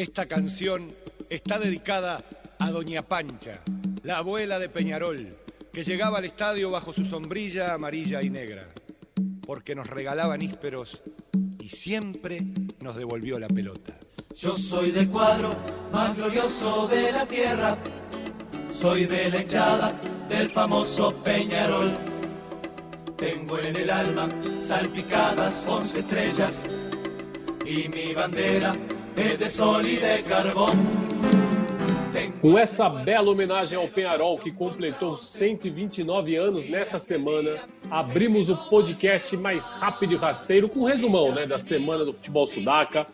Esta canción está dedicada a Doña Pancha, la abuela de Peñarol, que llegaba al estadio bajo su sombrilla amarilla y negra, porque nos regalaba nísperos y siempre nos devolvió la pelota. Yo soy del cuadro más glorioso de la tierra. Soy de la hinchada del famoso Peñarol. Tengo en el alma salpicadas once estrellas. Y mi bandera sol y de Com essa bela homenagem ao Penharol, que completou 129 anos nessa semana, abrimos o podcast mais rápido e rasteiro com um resumão né, da semana do futebol sudaca.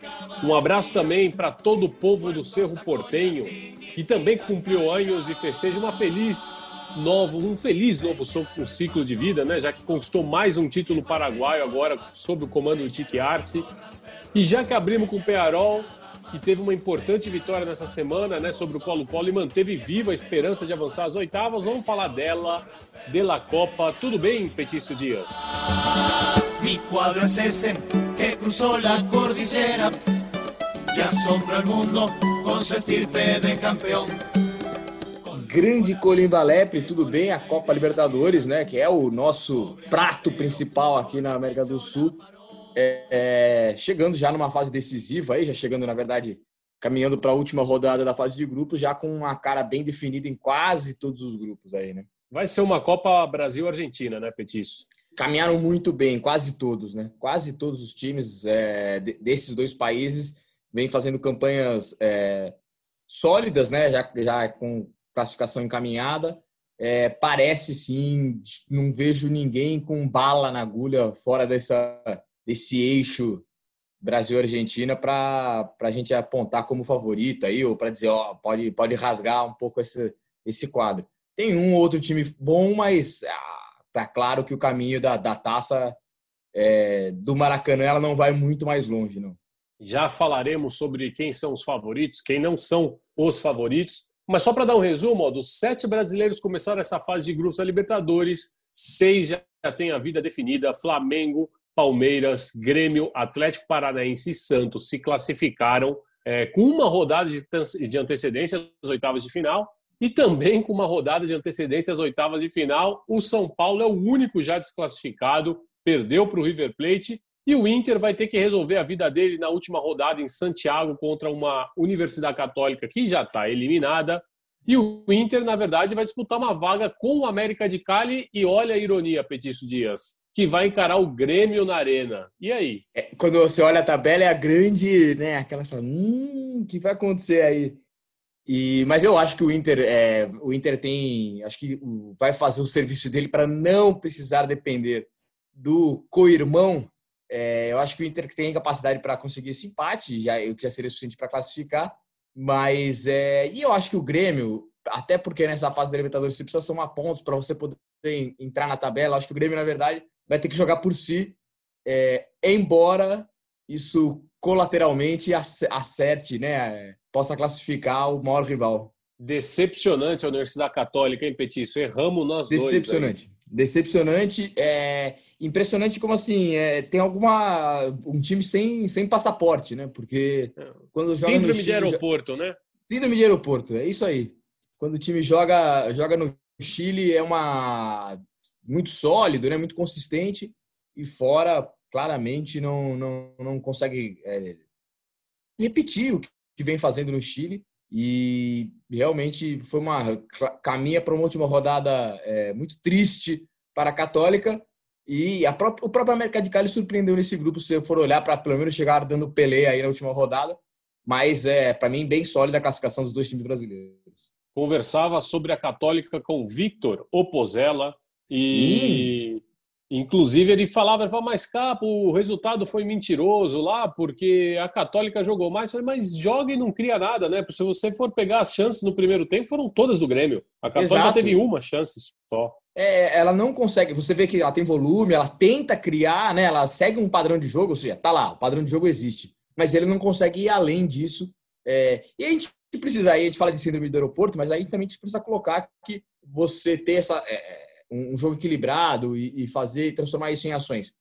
Um abraço também para todo o povo do Cerro Portenho, que também cumpriu anos e festeja uma feliz novo, um feliz novo ciclo de vida, né, já que conquistou mais um título paraguaio agora sob o comando do Tique Arce. E já que abrimos com o Penharol, que teve uma importante vitória nessa semana, né, sobre o Colo-Colo e manteve viva a esperança de avançar às oitavas. Vamos falar dela, de la Copa. Tudo bem, Petício Dias? Mi cuadro es ese que cruzó la cordillera y asombra al mundo con su estirpe de campeón. Grande Colimba Lepre, tudo bem? A Copa Libertadores, né? Que é o nosso prato principal aqui na América do Sul. É, é, chegando já numa fase decisiva aí, já chegando, na verdade, caminhando para a última rodada da fase de grupos, já com uma cara bem definida em quase todos os grupos aí, né? Vai ser uma Copa Brasil-Argentina, né, Petício? Caminharam muito bem, quase todos, né? Quase todos os times é, de- desses dois países vêm fazendo campanhas é, sólidas, né? Já, já com classificação encaminhada. É, parece sim, não vejo ninguém com bala na agulha fora dessa, desse eixo Brasil-Argentina para a gente apontar como favorito aí, ou para dizer, ó, pode, pode rasgar um pouco esse, esse quadro. Tem um ou outro time bom, mas ah, tá claro que o caminho da, da taça é, do Maracanã ela não vai muito mais longe, não. Já falaremos sobre quem são os favoritos, quem não são os favoritos. Mas só para dar um resumo, ó, dos sete brasileiros começaram essa fase de grupos da Libertadores, seis já têm a vida definida. Flamengo, Palmeiras, Grêmio, Atlético Paranaense e Santos se classificaram é, com uma rodada de, antecedência às oitavas de final e também com uma rodada de antecedência às oitavas de final. O São Paulo é o único já desclassificado, perdeu para o River Plate e o Inter vai ter que resolver a vida dele na última rodada em Santiago contra uma Universidade Católica que já está eliminada. E o Inter, na verdade, vai disputar uma vaga com o América de Cali e olha a ironia, Petício Dias, que vai encarar o Grêmio na Arena. E aí? É, quando você olha a tabela, é a grande, né? Aquela só, hum, o que vai acontecer aí? E, mas eu acho que o Inter, é, o Inter tem, acho que vai fazer o serviço dele para não precisar depender do co-irmão. É, eu acho que o Inter tem capacidade para conseguir esse empate, já, o que já seria suficiente para classificar. Mas é, e eu acho que o Grêmio, até porque nessa fase da Libertadores você precisa somar pontos para você poder en- entrar na tabela. Acho que o Grêmio, na verdade, vai ter que jogar por si, é, embora isso colateralmente ace- acerte, né? Possa classificar o maior rival. Decepcionante a Universidade Católica, hein, Petício? Erramos nós dois. aí. Decepcionante. Decepcionante. É impressionante como assim, é, tem alguma um time sem, sem passaporte, né? Porque quando joga no Síndrome de Chile, já- aeroporto, né? Síndrome de aeroporto, é isso aí. Quando o time joga, joga no Chile é uma muito sólido, né? Muito consistente e fora claramente não não, não consegue é, repetir o que vem fazendo no Chile e realmente foi uma caminha para uma última rodada é, muito triste para a Católica e a própria, o próprio América de Cali surpreendeu nesse grupo se for olhar para pelo menos chegar dando Pelé aí na última rodada mas é para mim bem sólida a classificação dos dois times brasileiros. Conversava sobre a Católica com Victor Opozella e Sim. inclusive ele falava, ele falava, mas capo, o resultado foi mentiroso lá porque a Católica jogou mais, falei, mas joga e não cria nada, né? Porque se você for pegar as chances no primeiro tempo, foram todas do Grêmio. A Católica Exato. teve uma chance só. É, ela não consegue. Você vê que ela tem volume, ela tenta criar, né? Ela segue um padrão de jogo, ou seja, tá lá, o padrão de jogo existe mas ele não consegue ir além disso. É, e a gente precisa, aí a gente fala de síndrome do aeroporto, mas aí também a gente precisa colocar que você ter essa, é, um jogo equilibrado e, e fazer, transformar isso em ações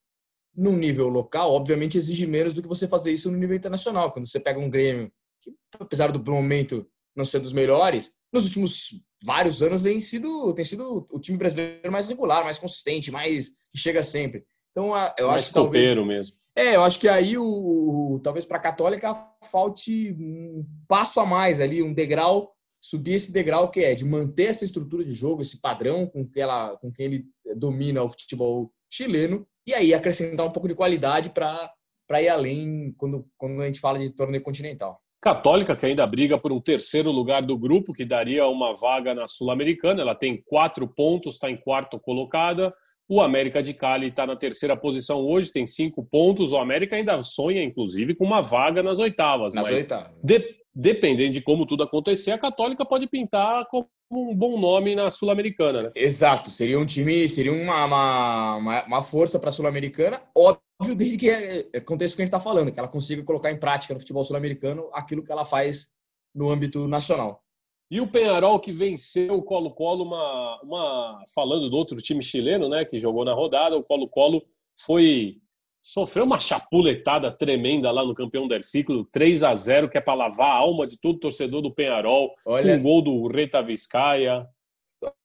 no nível local, obviamente exige menos do que você fazer isso no nível internacional. Quando você pega um Grêmio, que apesar do momento não ser dos melhores, nos últimos vários anos tem sido, tem sido o time brasileiro mais regular, mais consistente, mais que chega sempre. Então, eu mais acho que talvez mesmo. É, eu acho que aí o, talvez para a Católica falte um passo a mais ali, um degrau, subir esse degrau que é de manter essa estrutura de jogo, esse padrão com que ela, com que ele domina o futebol chileno e aí acrescentar um pouco de qualidade para ir além quando quando a gente fala de torneio continental. Católica, que ainda briga por um terceiro lugar do grupo, que daria uma vaga na Sul-Americana. Ela tem quatro pontos, está em quarto colocada. O América de Cali está na terceira posição hoje, tem cinco pontos. O América ainda sonha, inclusive, com uma vaga nas oitavas. Nas oitavas. De, dependendo de como tudo acontecer, a Católica pode pintar como um bom nome na Sul-Americana. Né? Exato, seria um time, seria uma, uma, uma força para a Sul-Americana. Óbvio, desde que aconteça o que a gente está falando, que ela consiga colocar em prática no futebol sul-americano aquilo que ela faz no âmbito nacional. E o Penharol que venceu o Colo-Colo, uma, uma, falando do outro time chileno, né, que jogou na rodada, o Colo-Colo foi sofreu uma chapuletada tremenda lá no campeão del ciclo, 3 a 0 que é para lavar a alma de todo torcedor do Penharol, olha, com um gol do Reta Vizcaia.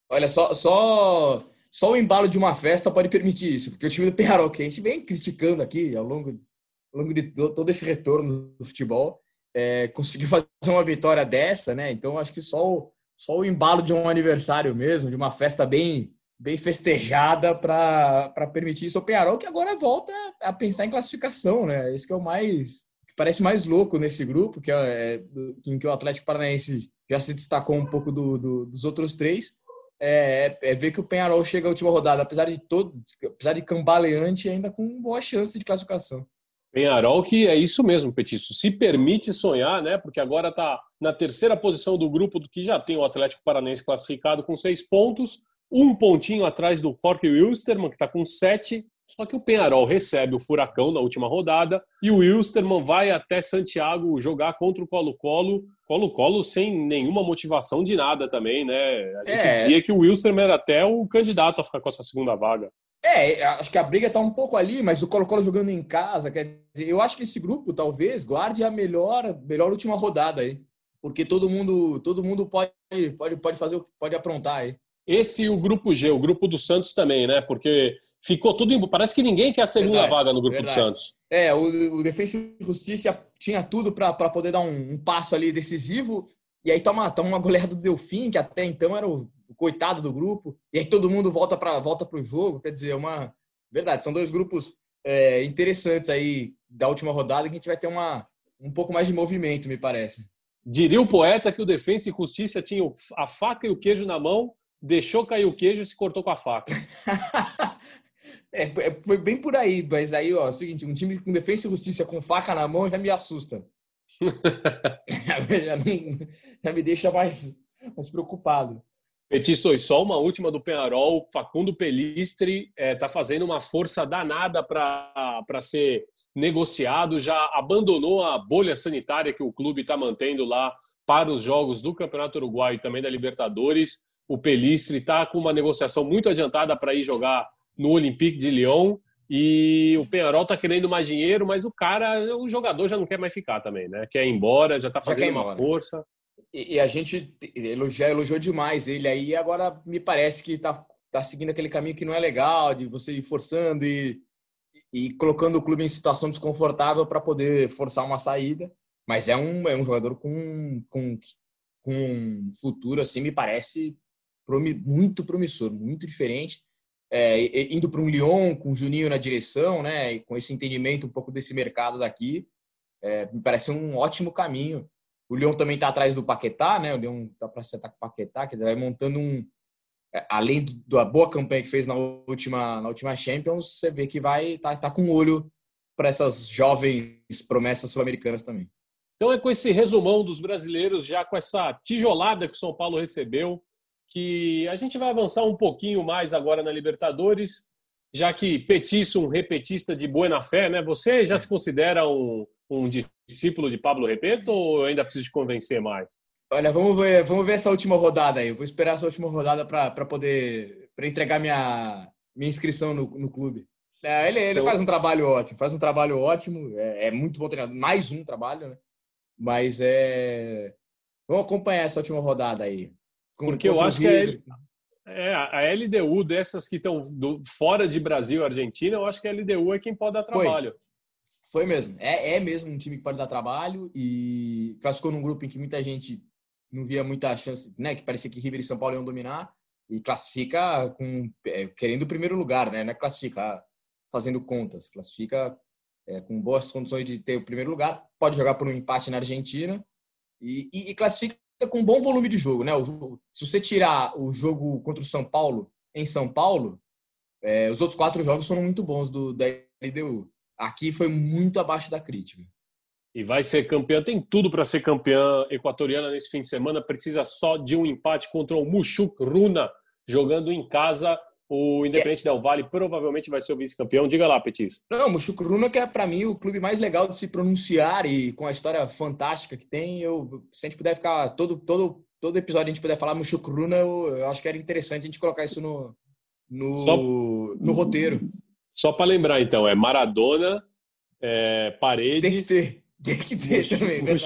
Olha, só, só, só o embalo de uma festa pode permitir isso, porque o time do Penharol, que a gente vem criticando aqui ao longo, ao longo de todo esse retorno do futebol, é, conseguir fazer uma vitória dessa, né? Então acho que só o, só o embalo de um aniversário mesmo, de uma festa bem bem festejada para permitir isso ao Penharol, que agora volta a pensar em classificação, né? Isso que é o mais que parece mais louco nesse grupo, que é, é em que o Atlético Paranaense já se destacou um pouco do, do, dos outros três. É, é, ver que o Penharol chega à última rodada, apesar de todo, apesar de cambaleante, ainda com boa chance de classificação. Penharol que é isso mesmo, Petiço. Se permite sonhar, né? Porque agora está na terceira posição do grupo do que já tem o Atlético Paranense classificado com seis pontos, um pontinho atrás do Jorge Wilstermann, que está com sete. Só que o Penharol recebe o Furacão na última rodada e o Wilstermann vai até Santiago jogar contra o Colo-Colo. Colo-Colo sem nenhuma motivação de nada também, né? A gente é. dizia que o Wilstermann era até o candidato a ficar com essa segunda vaga. É, acho que a briga está um pouco ali, mas o Colo-Colo jogando em casa, quer dizer, eu acho que esse grupo talvez guarde a melhor, melhor última rodada aí, porque todo mundo, todo mundo pode, pode, pode fazer, pode aprontar aí. Esse e o grupo G, o grupo do Santos também, né? Porque ficou tudo, parece que ninguém quer a segunda verdade, vaga no grupo verdade. do Santos. É, o, o Defesa e Justiça tinha tudo para poder dar um, um, passo ali decisivo, e aí toma, toma uma goleada do Delfim, que até então era o o coitado do grupo, e aí todo mundo volta para volta o jogo. Quer dizer, é uma. Verdade, são dois grupos é, interessantes aí da última rodada que a gente vai ter uma, um pouco mais de movimento, me parece. Diria o poeta que o Defensa e Justiça tinha a faca e o queijo na mão, deixou cair o queijo e se cortou com a faca. é, é, foi bem por aí, mas aí, ó, é o seguinte, um time com Defensa e Justiça com faca na mão já me assusta. já, me, já me deixa mais, mais preocupado. Petiço, só uma última do Penarol. Facundo Pelistri está é, tá fazendo uma força danada para ser negociado, já abandonou a bolha sanitária que o clube está mantendo lá para os jogos do Campeonato Uruguai e também da Libertadores. O Pelistri está com uma negociação muito adiantada para ir jogar no Olympique de Lyon. E o Penarol está querendo mais dinheiro, mas o cara, o jogador já não quer mais ficar também, né? Quer ir embora, já está fazendo uma força. E, a gente já elogiou demais ele aí, agora me parece que está tá seguindo aquele caminho que não é legal, de você ir forçando e, e colocando o clube em situação desconfortável para poder forçar uma saída. Mas é um, é um jogador com, com, com um futuro, assim, me parece muito promissor, muito diferente. É, indo para um Lyon com o Juninho na direção, né, com esse entendimento um pouco desse mercado daqui, É, me parece um ótimo caminho. O Leão também está atrás do Paquetá, né? O Leão está para acertar com o Paquetá, dizer, vai montando um. é, Além da boa campanha que fez na última, na última Champions, você vê que vai tá, tá com olho para essas jovens promessas sul-americanas também. Então é com esse resumão dos brasileiros, já com essa tijolada que o São Paulo recebeu, que a gente vai avançar um pouquinho mais agora na Libertadores, já que Petiço, um repetista de buena fé, né? Você já se considera um, um discípulo de Pablo Repeto ou ainda preciso te convencer mais? Olha, vamos ver, vamos ver essa última rodada aí. Eu vou esperar essa última rodada para poder pra entregar minha, minha inscrição no, no clube. É, ele ele Então- faz um trabalho ótimo, faz um trabalho ótimo. É, é muito bom treinador. Mais um trabalho, né? Mas é. Vamos acompanhar essa última rodada aí. Porque eu acho que é River. É, a LDU dessas que estão fora de Brasil e Argentina, eu acho que a LDU é quem pode dar Foi. trabalho. Foi mesmo. É, é mesmo um time que pode dar trabalho e classificou num grupo em que muita gente não via muita chance, né? Que parecia que River e São Paulo iam dominar e classifica com é, querendo o primeiro lugar, né? Não é classificar fazendo contas, classifica é, com boas condições de ter o primeiro lugar. Pode jogar por um empate na Argentina e, e- e classifica com um bom volume de jogo, né? Se você tirar o jogo contra o São Paulo em São Paulo, é, os outros quatro jogos foram muito bons do da LDU. Aqui foi muito abaixo da crítica. E vai ser campeã, tem tudo para ser campeã equatoriana nesse fim de semana. Precisa só de um empate contra o Mushuk Runa, jogando em casa. O Independente Del Vale provavelmente vai ser o vice-campeão. Diga lá, Petis. Não, o Muxucruna que é para mim o clube mais legal de se pronunciar e com a história fantástica que tem, eu se a gente puder ficar todo todo todo episódio a gente puder falar Muxucruna, eu, eu acho que era interessante a gente colocar isso no no, Só- no roteiro. Só para lembrar, então, é Maradona, é Tem que Paredes, ter, tem que ter também. verdade.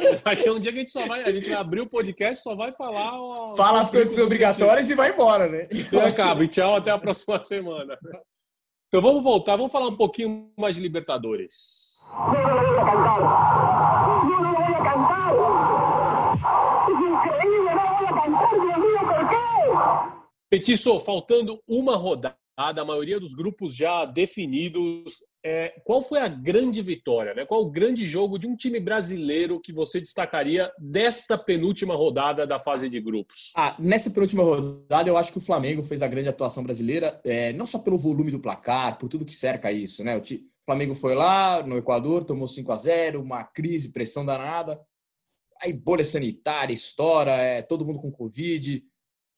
Vai ter um dia que a gente só vai, a gente vai abrir o podcast só vai falar. ó, Fala as coisas obrigatórias e vai embora, né? E acaba. E tchau, até a próxima semana. Então vamos voltar, vamos falar um pouquinho mais de Libertadores. Petiço, faltando uma rodada, a maioria dos grupos já definidos. É, qual foi a grande vitória? Né? Qual o grande jogo de um time brasileiro que você destacaria desta penúltima rodada da fase de grupos? Ah, nessa penúltima rodada, eu acho que o Flamengo fez a grande atuação brasileira, é, não só pelo volume do placar, por tudo que cerca isso, né? O, o Flamengo foi lá no Equador, tomou 5 a 0 uma crise, pressão danada. Aí bolha sanitária, estoura, é, todo mundo com Covid.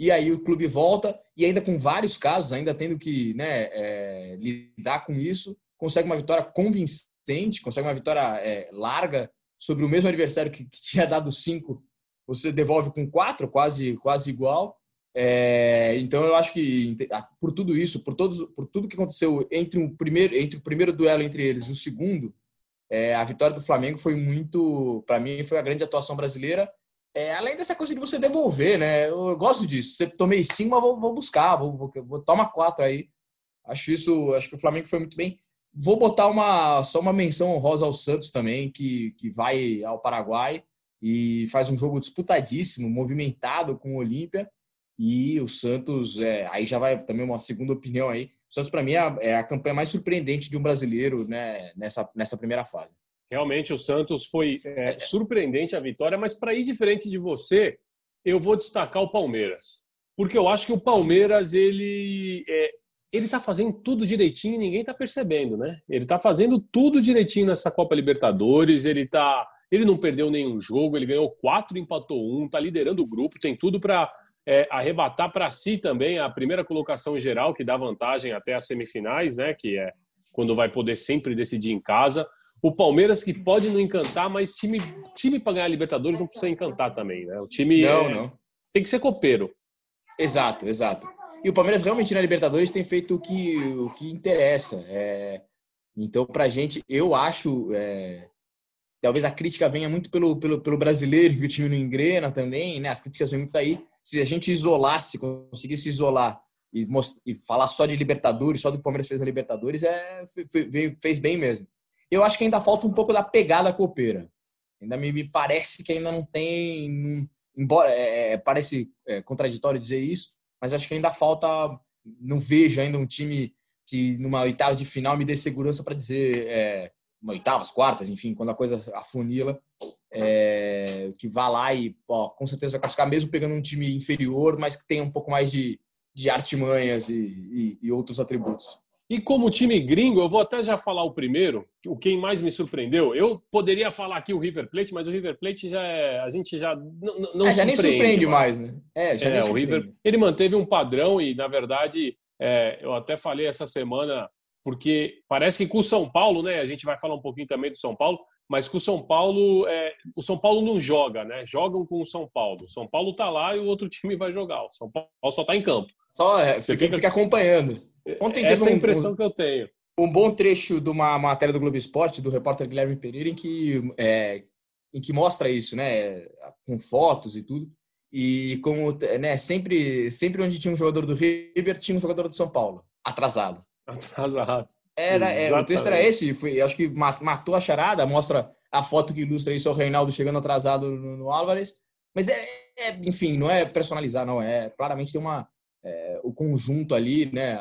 E aí o clube volta, e ainda com vários casos, ainda tendo que né, é, lidar com isso, consegue uma vitória convincente, consegue uma vitória é, larga sobre o mesmo adversário que, que tinha dado cinco você devolve com quatro, quase, quase igual. É, então eu acho que por tudo isso, por todos, por tudo que aconteceu entre o primeiro, entre o primeiro duelo entre eles e o segundo, é, a vitória do Flamengo foi muito, para mim, foi a grande atuação brasileira. É, além dessa coisa de você devolver, né? Eu, gosto disso. Você tomei cinco, mas vou, vou buscar, vou, vou, vou toma quatro aí. Acho isso, acho que o Flamengo foi muito bem. Vou botar uma só uma menção honrosa ao Santos também, que, que vai ao Paraguai e faz um jogo disputadíssimo, movimentado com o Olímpia. E o Santos, é, aí já vai também uma segunda opinião aí. O Santos, para mim, é a, é a campanha mais surpreendente de um brasileiro né, nessa, nessa primeira fase. Realmente o Santos foi é, surpreendente a vitória, mas para ir diferente de você, eu vou destacar o Palmeiras. Porque eu acho que o Palmeiras, ele é, ele tá fazendo tudo direitinho e ninguém tá percebendo, né? Ele tá fazendo tudo direitinho nessa Copa Libertadores, ele tá ele não perdeu nenhum jogo, ele ganhou quatro, empatou um, tá liderando o grupo, tem tudo para é, arrebatar para si também a primeira colocação geral, que dá vantagem até as semifinais, né? Que é quando vai poder sempre decidir em casa. O Palmeiras que pode não encantar, mas time, time para ganhar a Libertadores não precisa encantar também, né? O time Não, é- não. tem que ser copeiro. Exato, exato. E o Palmeiras realmente na Libertadores tem feito o que, o que interessa. É, então, pra gente, eu acho. é, talvez a crítica venha muito pelo, pelo, pelo brasileiro, que o time não engrena também, né? As críticas vêm muito aí. Se a gente isolasse, conseguisse isolar e, most- e falar só de Libertadores, só do que o Palmeiras fez na Libertadores, é, fez bem mesmo. Eu acho que ainda falta um pouco da pegada copeira. Ainda me, parece que ainda não tem. embora é, é, parece é, contraditório dizer isso, mas acho que ainda falta. Não vejo ainda um time que numa oitava de final me dê segurança para dizer é, oitavas, quartas, enfim, quando a coisa afunila, é, que vá lá e ó, com certeza vai classificar, mesmo pegando um time inferior, mas que tenha um pouco mais de, de artimanhas e, e, e outros atributos. E como time gringo, eu vou até já falar o primeiro, o quem mais me surpreendeu. Eu poderia falar aqui o River Plate, mas o River Plate já é, a gente já não, não é, já nem surpreende mais, mais né? É, já é, o River, ele manteve um padrão e na verdade, é, eu até falei essa semana porque parece que com o São Paulo, né? A gente vai falar um pouquinho também do São Paulo, mas com o São Paulo, é, o São Paulo não joga, né? Jogam com o São Paulo. O São Paulo tá lá e o outro time vai jogar. O São Paulo só tá em campo. Só é, Você fica, fica acompanhando. Ontem Essa é a impressão um, que eu tenho. Um bom trecho de uma matéria do Globo Esporte, do repórter Guilherme Pereira, em que, é, em que mostra isso, né? Com fotos e tudo. E como, né, sempre, sempre onde tinha um jogador do River, tinha um jogador do São Paulo, atrasado. Atrasado. Era, é, o texto era esse, foi, acho que matou a charada, mostra a foto que ilustra isso, o Reinaldo chegando atrasado no, no Álvares. Mas, é, é, enfim, não é personalizar, não. É claramente tem uma. É, o conjunto ali, né?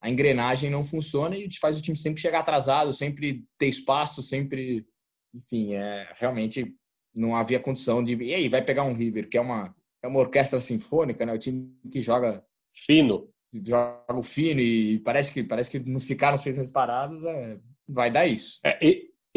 A engrenagem não funciona e faz o time sempre chegar atrasado, sempre ter espaço, sempre. Enfim, é, realmente não havia condição de. E aí, vai pegar um River, que é uma, é uma orquestra sinfônica, né? O time que joga. Fino. Joga fino e parece que, parece que não ficaram seis meses parados, é, vai dar isso. É,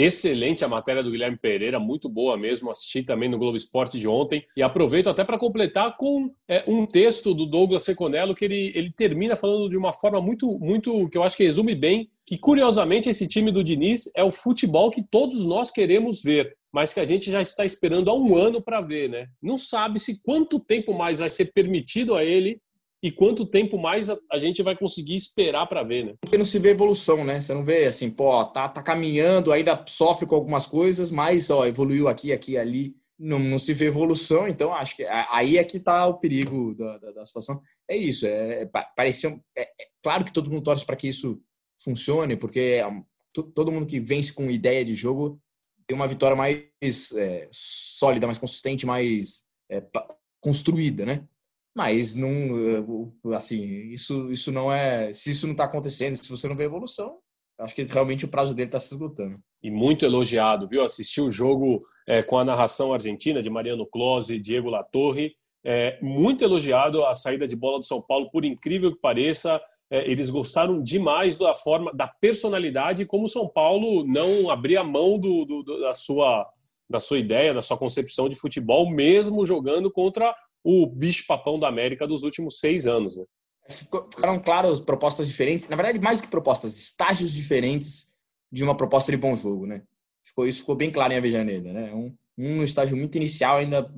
Excelente a matéria do Guilherme Pereira, muito boa mesmo. Assisti também no Globo Esporte de ontem. E aproveito até para completar com é, um texto do Douglas Seconello que ele, ele termina falando de uma forma muito, muito que eu acho que resume bem. Que curiosamente esse time do Diniz é o futebol que todos nós queremos ver, mas que a gente já está esperando há um ano para ver, né? Não sabe-se quanto tempo mais vai ser permitido a ele e quanto tempo mais a, a gente vai conseguir esperar para ver, né? Porque não se vê evolução, né? Você não vê assim, pô, tá, tá caminhando, ainda sofre com algumas coisas, mas ó, evoluiu aqui, aqui, ali. Não, não se vê evolução, então acho que aí é que tá o perigo da, da, da situação. É isso, é, é parecia, é, é, claro que todo mundo torce para que isso funcione, porque é todo mundo que vence com ideia de jogo tem uma vitória mais é, sólida, mais consistente, mais é, construída, né? Mas não, eh, assim, isso, isso não é. Se isso não está acontecendo, se você não vê evolução, acho que realmente o prazo dele está se esgotando. E muito elogiado, viu? Assisti o jogo é, com a narração argentina de Mariano Close e Diego Latorre. É, muito elogiado a saída de bola do São Paulo, por incrível que pareça. É, eles gostaram demais da forma, da personalidade, como o São Paulo não abria mão do, do, da, sua, da sua ideia, da sua concepção de futebol, mesmo jogando contra o bicho-papão da América dos últimos seis anos. Né? Ficaram claras propostas diferentes, na verdade, mais do que propostas, estágios diferentes de uma proposta de bom jogo, né? Ficou, isso ficou bem claro em Avejaneda, né? Um, um estágio muito inicial, ainda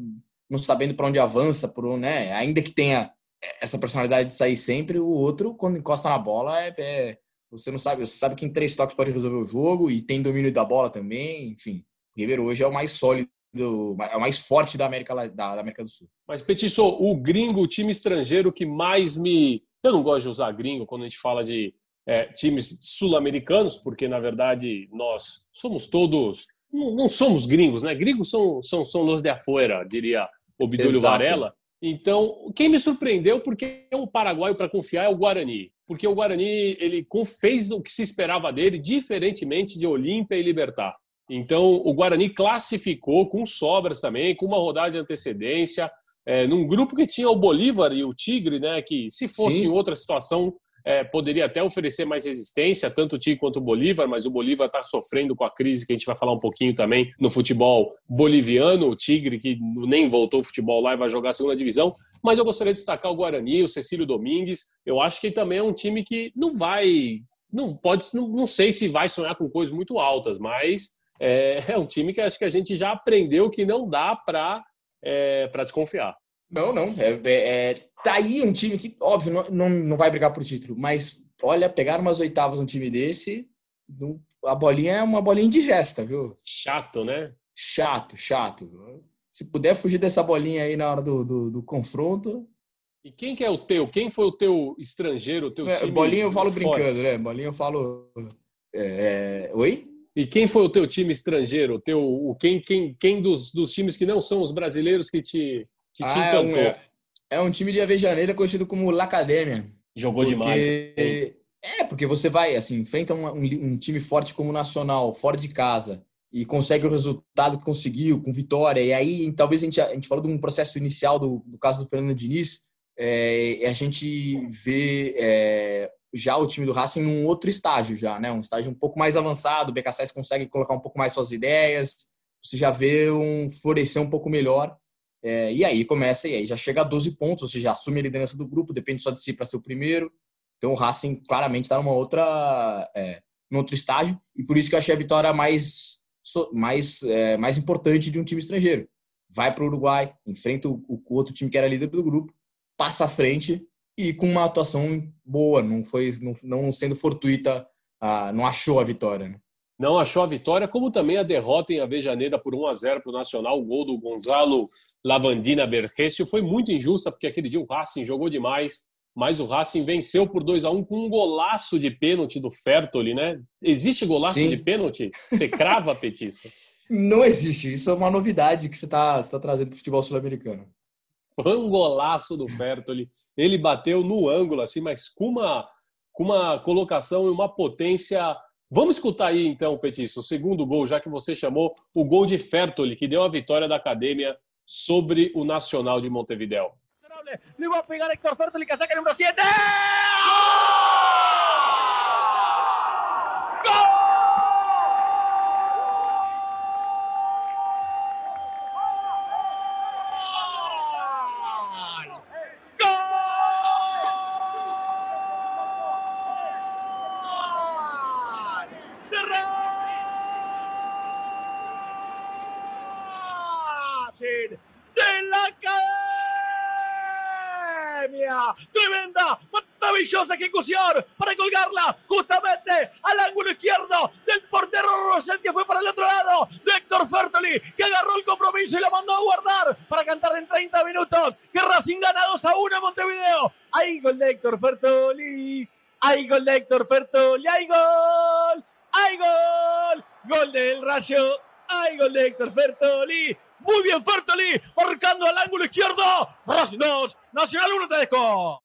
não sabendo para onde avança, por, né? ainda que tenha essa personalidade de sair sempre, o outro, quando encosta na bola, é, é você não sabe, você sabe que em três toques pode resolver o jogo e tem domínio da bola também, enfim. O Ribeiro hoje é o mais sólido do, é o mais forte da América, da, da América do Sul. Mas, Petiço, o gringo, o time estrangeiro que mais me. Eu não gosto de usar gringo quando a gente fala de é, times sul-americanos, porque, na verdade, nós somos todos. Não, não, somos gringos, né? Gringos são, são, são los de afuera, diria o Bidulho Varela. Então, quem me surpreendeu, porque o paraguaio para confiar é o Guarani. Porque o Guarani ele fez o que se esperava dele, diferentemente de Olímpia e Libertar. Então, o Guarani classificou com sobras também, com uma rodada de antecedência, é, num grupo que tinha o Bolívar e o Tigre, né, que se fosse Sim. em outra situação é, poderia até oferecer mais resistência, tanto o Tigre quanto o Bolívar, mas o Bolívar está sofrendo com a crise que a gente vai falar um pouquinho também no futebol boliviano, o Tigre que nem voltou ao futebol lá e vai jogar a segunda divisão. Mas eu gostaria de destacar o Guarani, o Cecílio Domingues. Eu acho que também é um time que não vai, não pode, não, não sei se vai sonhar com coisas muito altas, mas é, é um time que acho que a gente já aprendeu que não dá para é, desconfiar. Não, não. É, é, é, tá aí um time que, óbvio, não, não, não vai brigar por título, mas olha, pegar umas oitavas um time desse, a bolinha é uma bolinha indigesta, viu? Chato, né? Chato, chato. Se puder fugir dessa bolinha aí na hora do, do, do confronto. E quem que é o teu? Quem foi o teu estrangeiro, o teu é, time? Bolinha eu falo fora? brincando, né? Bolinha eu falo. É, oi? E quem foi o teu time estrangeiro? O teu, o, quem quem, quem dos, dos times que não são os brasileiros que te, que te ah, encantou? É um, é, é um time de Avejaneira conhecido como La Academia. Jogou demais. É, porque você vai, assim, enfrenta um, um, time forte como o Nacional, fora de casa, e consegue o resultado que conseguiu, com vitória. E aí, talvez a gente, a gente falou de um processo inicial do, do caso do Fernando Diniz, é, a gente vê é, já o time do Racing num outro estágio já, né? Um estágio um pouco mais avançado, o BKSS consegue colocar um pouco mais suas ideias, você já vê um florescer um pouco melhor. É, e aí começa, e aí já chega a 12 pontos, você já assume a liderança do grupo, depende só de si para ser o primeiro. Então o Racing claramente está numa outra, é, num outro estágio, e por isso que eu achei a vitória mais, mais, é, mais importante de um time estrangeiro. Vai para o Uruguai, enfrenta o, o, outro time que era líder do grupo, passa à frente e com uma atuação boa, não foi não, não sendo fortuita, ah, não achou a vitória. Né? Não achou a vitória, como também a derrota em Avejaneda por 1 a 0 para o Nacional. O gol do Gonzalo Lavandina Bergesio foi muito injusta, porque aquele dia o Racing jogou demais mas o Racing venceu por 2 a 1 com um golaço de pênalti do Fertoli, né? Existe golaço Sim. de pênalti? Você crava, Petiço? Não existe. Isso é uma novidade que você está tá trazendo para o futebol sul-americano. Foi um golaço do Fertoli. Ele bateu no ângulo, assim, mas com uma, com uma colocação e uma potência. Vamos escutar aí, então, Petiço, o segundo gol, já que você chamou o gol de Fertoli, que deu a vitória da Academia sobre o Nacional de Montevideo. Le va pegar Héctor Fertoli que saca número 7. Tremenda, maravillosa ejecución para colgarla justamente al ángulo izquierdo del portero Rosel que fue para el otro lado de Héctor Fertoli que agarró el compromiso y lo mandó a guardar para cantar en 30 minutos que Racing gana 2 a 1 en Montevideo. Hay gol de Héctor Fertoli. Hay gol de Héctor Fertoli. Hay gol. Hay gol. Gol del Rayo. Hay gol de Héctor Fertoli. Muy bien Fertoli, marcando al ángulo izquierdo. Racing 2, Nacional 1, Tedesco.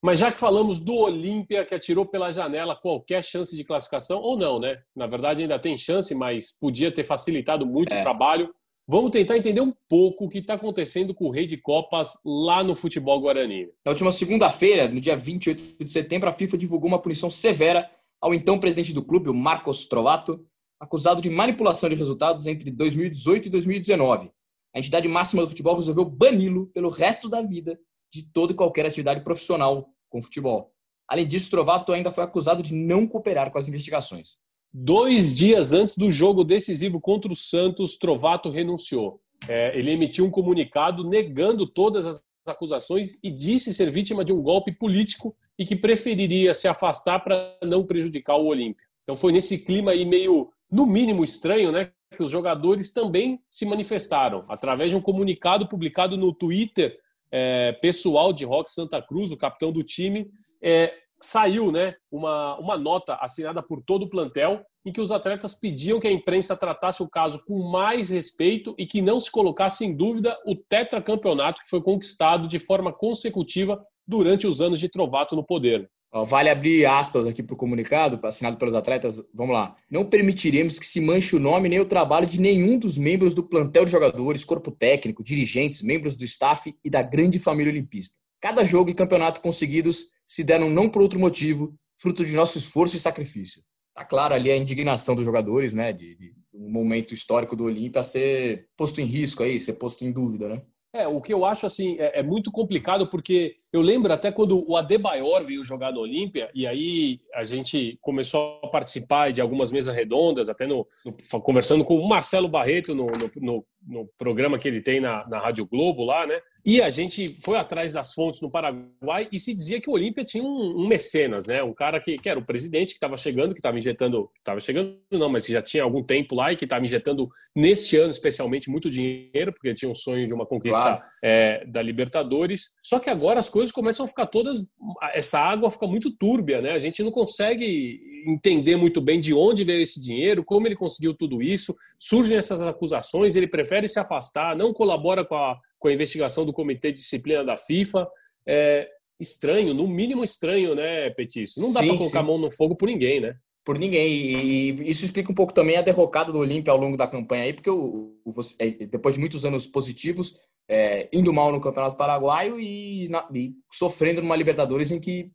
Mas já que falamos do Olímpia, que atirou pela janela qualquer chance de classificação, ou não, né? Na verdade, ainda tem chance, mas podia ter facilitado muito é. o trabalho. Vamos tentar entender um pouco o que está acontecendo com o Rei de Copas lá no futebol guarani. Na última segunda-feira, no dia 28 de setembro, a FIFA divulgou uma punição severa ao então presidente do clube, o Marcos Trovato, acusado de manipulação de resultados entre 2018 e 2019. A entidade máxima do futebol resolveu bani-lo pelo resto da vida de toda e qualquer atividade profissional com futebol. Além disso, Trovato ainda foi acusado de não cooperar com as investigações. Dois dias antes do jogo decisivo contra o Santos, Trovato renunciou. É, ele emitiu um comunicado negando todas as acusações e disse ser vítima de um golpe político e que preferiria se afastar para não prejudicar o Olímpia. Então foi nesse clima aí meio no mínimo estranho, né, que os jogadores também se manifestaram através de um comunicado publicado no Twitter é, pessoal de Rock Santa Cruz, o capitão do time, é, saiu né, uma, uma nota assinada por todo o plantel em que os atletas pediam que a imprensa tratasse o caso com mais respeito e que não se colocasse em dúvida o tetracampeonato que foi conquistado de forma consecutiva durante os anos de Trovato no poder. Vale abrir aspas aqui para o comunicado, assinado pelos atletas. Vamos lá. Não permitiremos que se manche o nome nem o trabalho de nenhum dos membros do plantel de jogadores, corpo técnico, dirigentes, membros do staff e da grande família olimpista. Cada jogo e campeonato conseguidos se deram não por outro motivo, fruto de nosso esforço e sacrifício. Tá claro ali a indignação dos jogadores, né? De, de um momento histórico do Olímpia ser posto em risco aí, ser posto em dúvida, né? É, o que eu acho assim é, é, muito complicado porque eu lembro até quando o Adebayor veio jogar no Olímpia e aí a gente começou a participar de algumas mesas redondas, até no, no conversando com o Marcelo Barreto no, no, no, programa que ele tem na, na Rádio Globo lá, né? E a gente foi atrás das fontes no Paraguai e se dizia que o Olímpia tinha um, um, mecenas, né? Um cara que, que era o presidente que estava chegando, que estava injetando, estava chegando não, mas que já tinha algum tempo lá e que estava injetando neste ano especialmente muito dinheiro, porque tinha um sonho de uma conquista claro. é, da Libertadores. Só que agora as coisas começam a ficar todas, essa água fica muito túrbia, né? A gente não consegue entender muito bem de onde veio esse dinheiro, como ele conseguiu tudo isso. Surgem essas acusações, ele prefere se afastar, não colabora com a, com a investigação do Comitê de Disciplina da FIFA. É, estranho, no mínimo estranho, né, Petício? Não dá para colocar sim. a mão no fogo por ninguém, né? por ninguém. E isso explica um pouco também a derrocada do Olímpia ao longo da campanha aí, porque o, é, depois de muitos anos positivos, é, indo mal no Campeonato Paraguaio e, na- e sofrendo numa Libertadores em que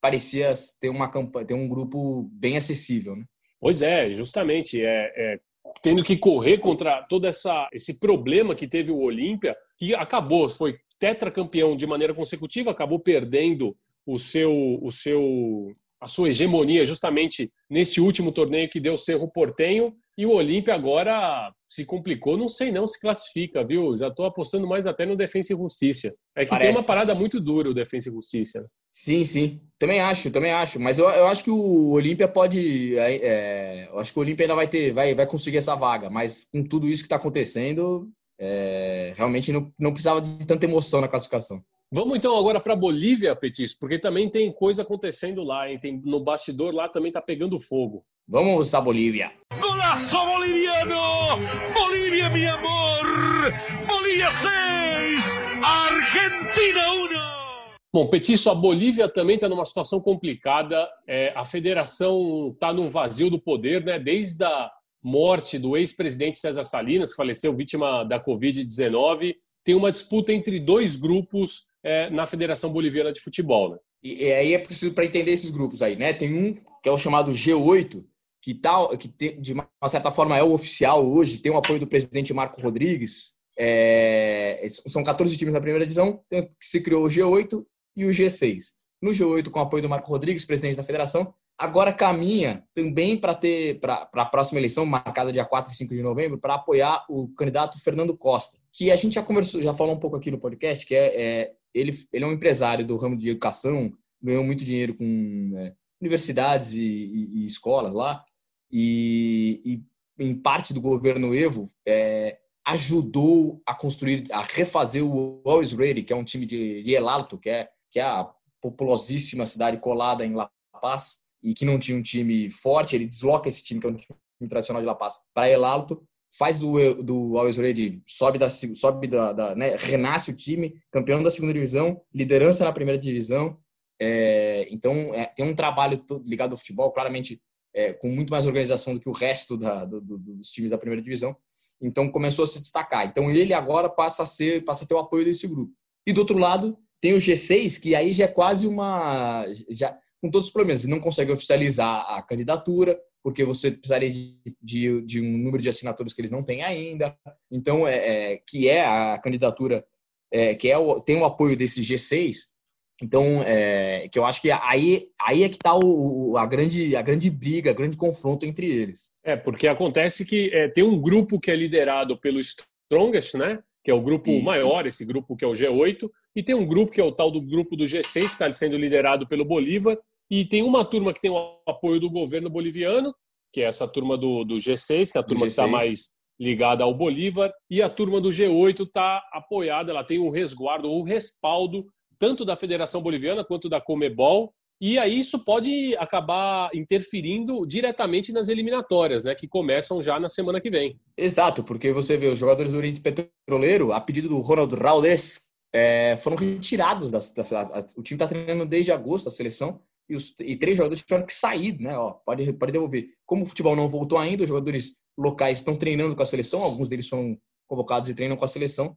parecia ter uma campanha, ter um grupo bem acessível, né? Pois é, justamente. É, é, tendo que correr contra todo essa, esse problema que teve o Olímpia, que acabou, foi tetracampeão de maneira consecutiva, acabou perdendo o seu, o seu, a sua hegemonia justamente nesse último torneio que deu o Cerro Portenho. E o Olímpia agora se complicou, não sei não se classifica, viu? Já estou apostando mais até no Defensa e Justiça. É que tem Parece. uma parada muito dura o Defensa e Justiça. Sim, sim. Também acho, também acho. Mas eu, eu acho que o Olímpia pode. é, é, eu acho que o Olímpia ainda vai ter, vai, vai conseguir essa vaga. Mas com tudo isso que está acontecendo, é, realmente não, não precisava de tanta emoção na classificação. Vamos então agora para Bolívia, Petis, porque também tem coisa acontecendo lá, hein? Tem, no bastidor lá também tá pegando fogo. Vamos a Bolívia. Golazo boliviano. Bolivia, mi amor. Bolivia 6. Argentina 1. Bom, Petiço, a Bolívia também está numa situação complicada. É, a federação está num vazio do poder, né? Desde a morte do ex-presidente César Salinas, que faleceu vítima da Covid-19, tem uma disputa entre dois grupos é, na Federação Boliviana de Futebol. Né? E, e aí é preciso para entender esses grupos aí, né? Tem um que é o chamado G8, que tal, que tem, de uma certa forma é o oficial hoje, tem o apoio do presidente Marco Rodrigues. É, são 14 times na primeira divisão, se criou o G8 e o G6. No G8, com o apoio do Marco Rodrigues, presidente da federação, agora caminha também para ter para a próxima eleição, marcada dia 4 e 5 de novembro, para apoiar o candidato Fernando Costa, que a gente já conversou, já falou um pouco aqui no podcast, que é, é ele, ele é um empresário do ramo de educação, ganhou muito dinheiro com é, universidades e, e- e escolas lá, e, e em parte do governo Evo é, ajudou a construir, a refazer o Always Ready, que é um time de, de El Alto, que é, que é a populosíssima cidade colada em La Paz, e que não tinha um time forte, ele desloca esse time, que é um time tradicional de La Paz, para El Alto, faz do, do Always Ready, sobe da, sobe da, da né, renasce o time, campeão da segunda divisão, liderança na primeira divisão, é, então é, tem um trabalho ligado ao futebol, claramente é, com muito mais organização do que o resto da, do, do, dos times da primeira divisão. Então começou a se destacar. Então ele agora passa a ser, passa a ter o apoio desse grupo. E do outro lado tem o G6, que aí já é quase uma, já com todos os problemas, não consegue oficializar a candidatura porque você precisaria de, de, de um número de assinaturas que eles não têm ainda. Então é, é que é a candidatura é, que é o, tem o apoio desse G6 então, é, que eu acho que aí, aí é que está a grande, a grande briga, o grande confronto entre eles. É, porque acontece que é, tem um grupo que é liderado pelo Strongest, né? Que é o grupo Isso. maior, esse grupo que é o G8, e tem um grupo que é o tal do grupo do G6, que está sendo liderado pelo Bolívar, e tem uma turma que tem o apoio do governo boliviano, que é essa turma do, do G6, que é a turma que está G6. mais ligada ao Bolívar, e a turma do G8 está apoiada, ela tem um resguardo ou respaldo tanto da Federação Boliviana quanto da Comebol, e aí isso pode acabar interferindo diretamente nas eliminatórias, né, que começam já na semana que vem. Exato, porque você vê os jogadores do Oriente Petroleiro, a pedido do Ronald Raulés, é, foram retirados. Da, da- o time está treinando desde agosto, a seleção, e, os, e três jogadores tiveram que sair, né? Ó, pode, pode devolver. Como o futebol não voltou ainda, os jogadores locais estão treinando com a seleção, alguns deles são convocados e treinam com a seleção.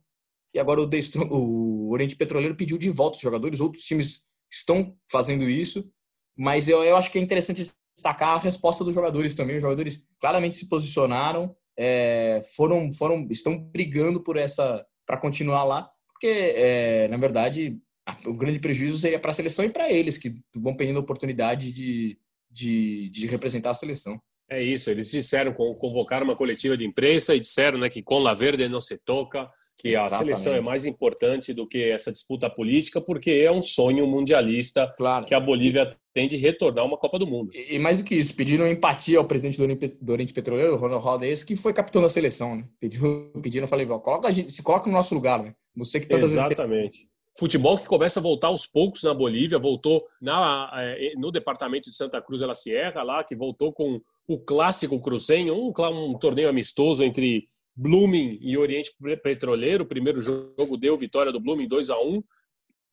E agora o, The Strong- o Oriente Petroleiro pediu de volta os jogadores, outros times estão fazendo isso, mas eu, eu acho que é interessante destacar a resposta dos jogadores também. Os jogadores claramente se posicionaram, é, foram, foram, estão brigando por essa para continuar lá, porque é, na verdade o grande prejuízo seria para a seleção e para eles que vão perdendo a oportunidade de, de, de representar a seleção. É isso, eles disseram, con- convocaram uma coletiva de imprensa e disseram né, que com La Verde não se toca, que a Exatamente. seleção é mais importante do que essa disputa política, porque é um sonho mundialista Claro. que a Bolívia tem de retornar uma Copa do Mundo. E, e mais do que isso, pediram empatia ao presidente do Oriente, do Oriente Petroleiro, Ronald Raldez, que foi capitão da seleção, né? Pediu, pediram, eu falei, "Ó, coloca a gente, se coloca no nosso lugar, né? Você que tantas vezes Exatamente. Futebol que começa a voltar aos poucos na Bolívia, voltou na, eh, no departamento de Santa Cruz de la Sierra, lá, que voltou com o clássico cruzenho, um, um torneio amistoso entre Blooming e Oriente Petroleiro. O primeiro jogo deu vitória do Blooming 2 a 1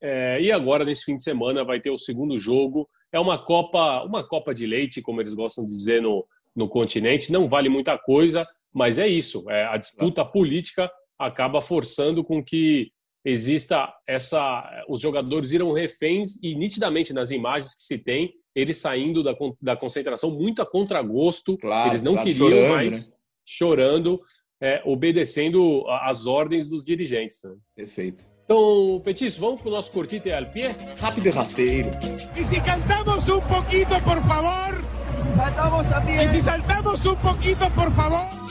É, e agora, nesse fim de semana, vai ter o segundo jogo. É uma Copa, uma Copa de leite, como eles gostam de dizer no, no continente. Não vale muita coisa, mas é isso. É, a disputa política acaba forçando com que exista essa. Os jogadores viram reféns e, nitidamente, nas imagens que se tem, eles saindo da, da concentração muito a contragosto. Claro, eles não claro, queriam chorando, mais, né? chorando, é, obedecendo às ordens dos dirigentes. Né? Perfeito. Então, Petis, vamos para o nosso cortite al pé? Rápido e rasteiro. E se cantamos um pouquinho, por favor? E se saltamos também? E se saltamos um pouquinho, por favor?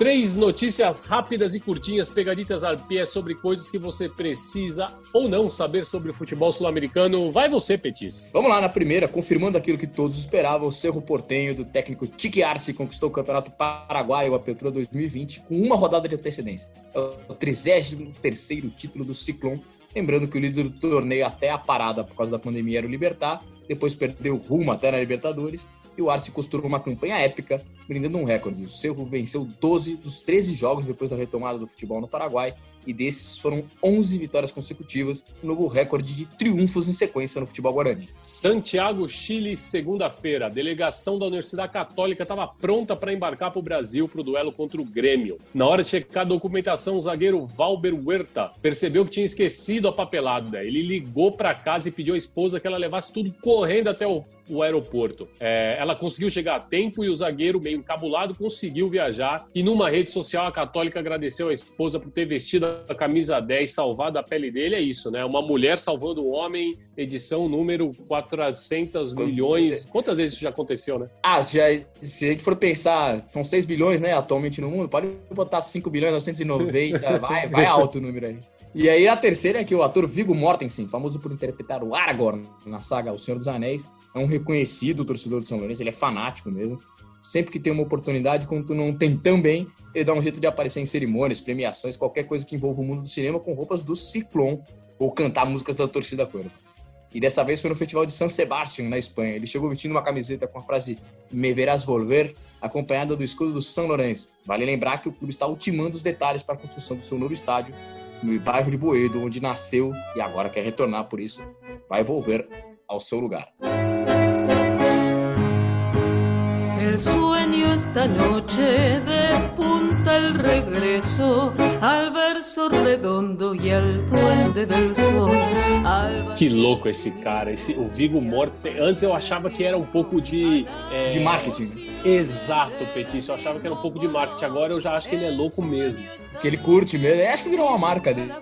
Três notícias rápidas e curtinhas, pegaditas pé sobre coisas que você precisa ou não saber sobre o futebol sul-americano. Vai você, Petis. Vamos lá na primeira, confirmando aquilo que todos esperavam, o Cerro Portenho do técnico Tique Arce conquistou o Campeonato Paraguaio Apertura 2020 com uma rodada de antecedência. É o 33º título do Ciclone. Lembrando que o líder do torneio até a parada por causa da pandemia era o Libertar, depois perdeu rumo até na Libertadores e o Arce costurou uma campanha épica, brindando um recorde. O Cerro venceu 12 dos 13 jogos depois da retomada do futebol no Paraguai e desses foram 11 vitórias consecutivas, um novo recorde de triunfos em sequência no futebol guarani. Santiago, Chile, segunda-feira. A delegação da Universidade Católica estava pronta para embarcar para o Brasil para o duelo contra o Grêmio. Na hora de checar a documentação, o zagueiro Valber Huerta percebeu que tinha esquecido a papelada. Ele ligou para casa e pediu à esposa que ela levasse tudo correndo até o o aeroporto. É, ela conseguiu chegar a tempo e o zagueiro, meio encabulado, conseguiu viajar. E numa rede social, a Católica agradeceu a esposa por ter vestido a camisa 10 salvado a pele dele é isso, né? Uma mulher salvando o homem, edição número 400 milhões. Quantas vezes isso já aconteceu, né? Ah, já, se a gente for pensar, são 6 bilhões, né, atualmente no mundo, pode botar 5 bilhões 990, vai, vai alto o número aí. E aí a terceira é que o ator Viggo Mortensen, famoso por interpretar o Aragorn na saga O Senhor dos Anéis, é um reconhecido torcedor do São Lourenço, ele é fanático mesmo sempre que tem uma oportunidade, quando tu não tem também, ele dá um jeito de aparecer em cerimônias, premiações, qualquer coisa que envolva o mundo do cinema com roupas do Ciclone ou cantar músicas da torcida Cuervo. E dessa vez foi no Festival de San Sebastián, na Espanha. Ele chegou vestindo uma camiseta com a frase Me verás volver, acompanhada do escudo do São Lourenço. Vale lembrar que o clube está ultimando os detalhes para a construção do seu novo estádio no bairro de Boedo, onde nasceu e agora quer retornar, por isso vai volver ao seu lugar. El sueño esta noche despunta el regreso al verso redondo y al duende del sol. Que louco esse cara, esse, o Vigo Mortensen. Antes eu achava que era um pouco de. É... De marketing. Exato, Petício. Eu achava que era um pouco de marketing. Agora eu já acho que ele é louco mesmo. Que ele curte mesmo. Acho que virou uma marca dele.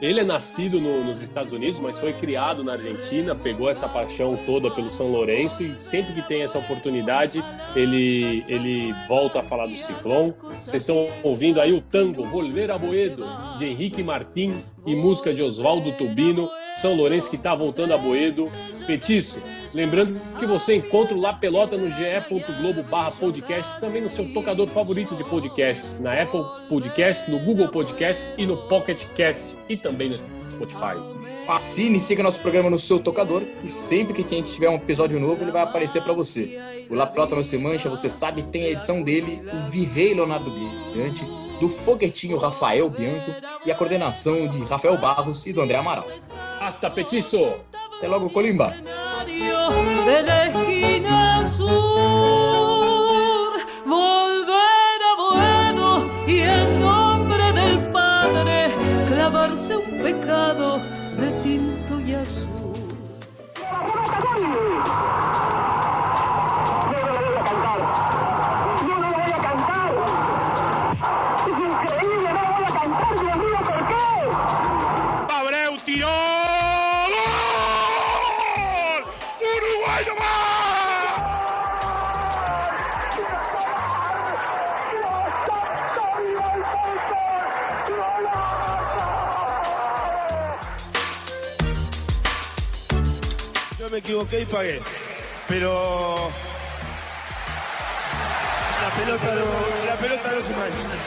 Ele é nascido no, nos Estados Unidos, mas foi criado na Argentina, pegou essa paixão toda pelo São Lourenço e sempre que tem essa oportunidade, ele, ele volta a falar do Ciclone. Vocês estão ouvindo aí o tango Volver a Boedo, de Henrique Martim e música de Oswaldo Tubino. São Lourenço que está voltando a Boedo. Petício, Lembrando que você encontra o La Pelota no ge.globo barra podcast, também no seu tocador favorito de podcast, na Apple Podcast, no Google Podcast e no Pocket Cast e também no Spotify. Assine e siga nosso programa no seu tocador e sempre que a gente tiver um episódio novo, ele vai aparecer para você. O La Pelota não se mancha, você sabe, tem a edição dele, o Virrei Leonardo Bianchi, do Foguetinho Rafael Bianco e a coordenação de Rafael Barros e do André Amaral. Hasta petiço! Até logo, Colimba! De la esquina sur, volver a bueno y en nombre del Padre clavarse un pecado equivoqué y pagué. Pero la pelota no, la pelota no se mancha.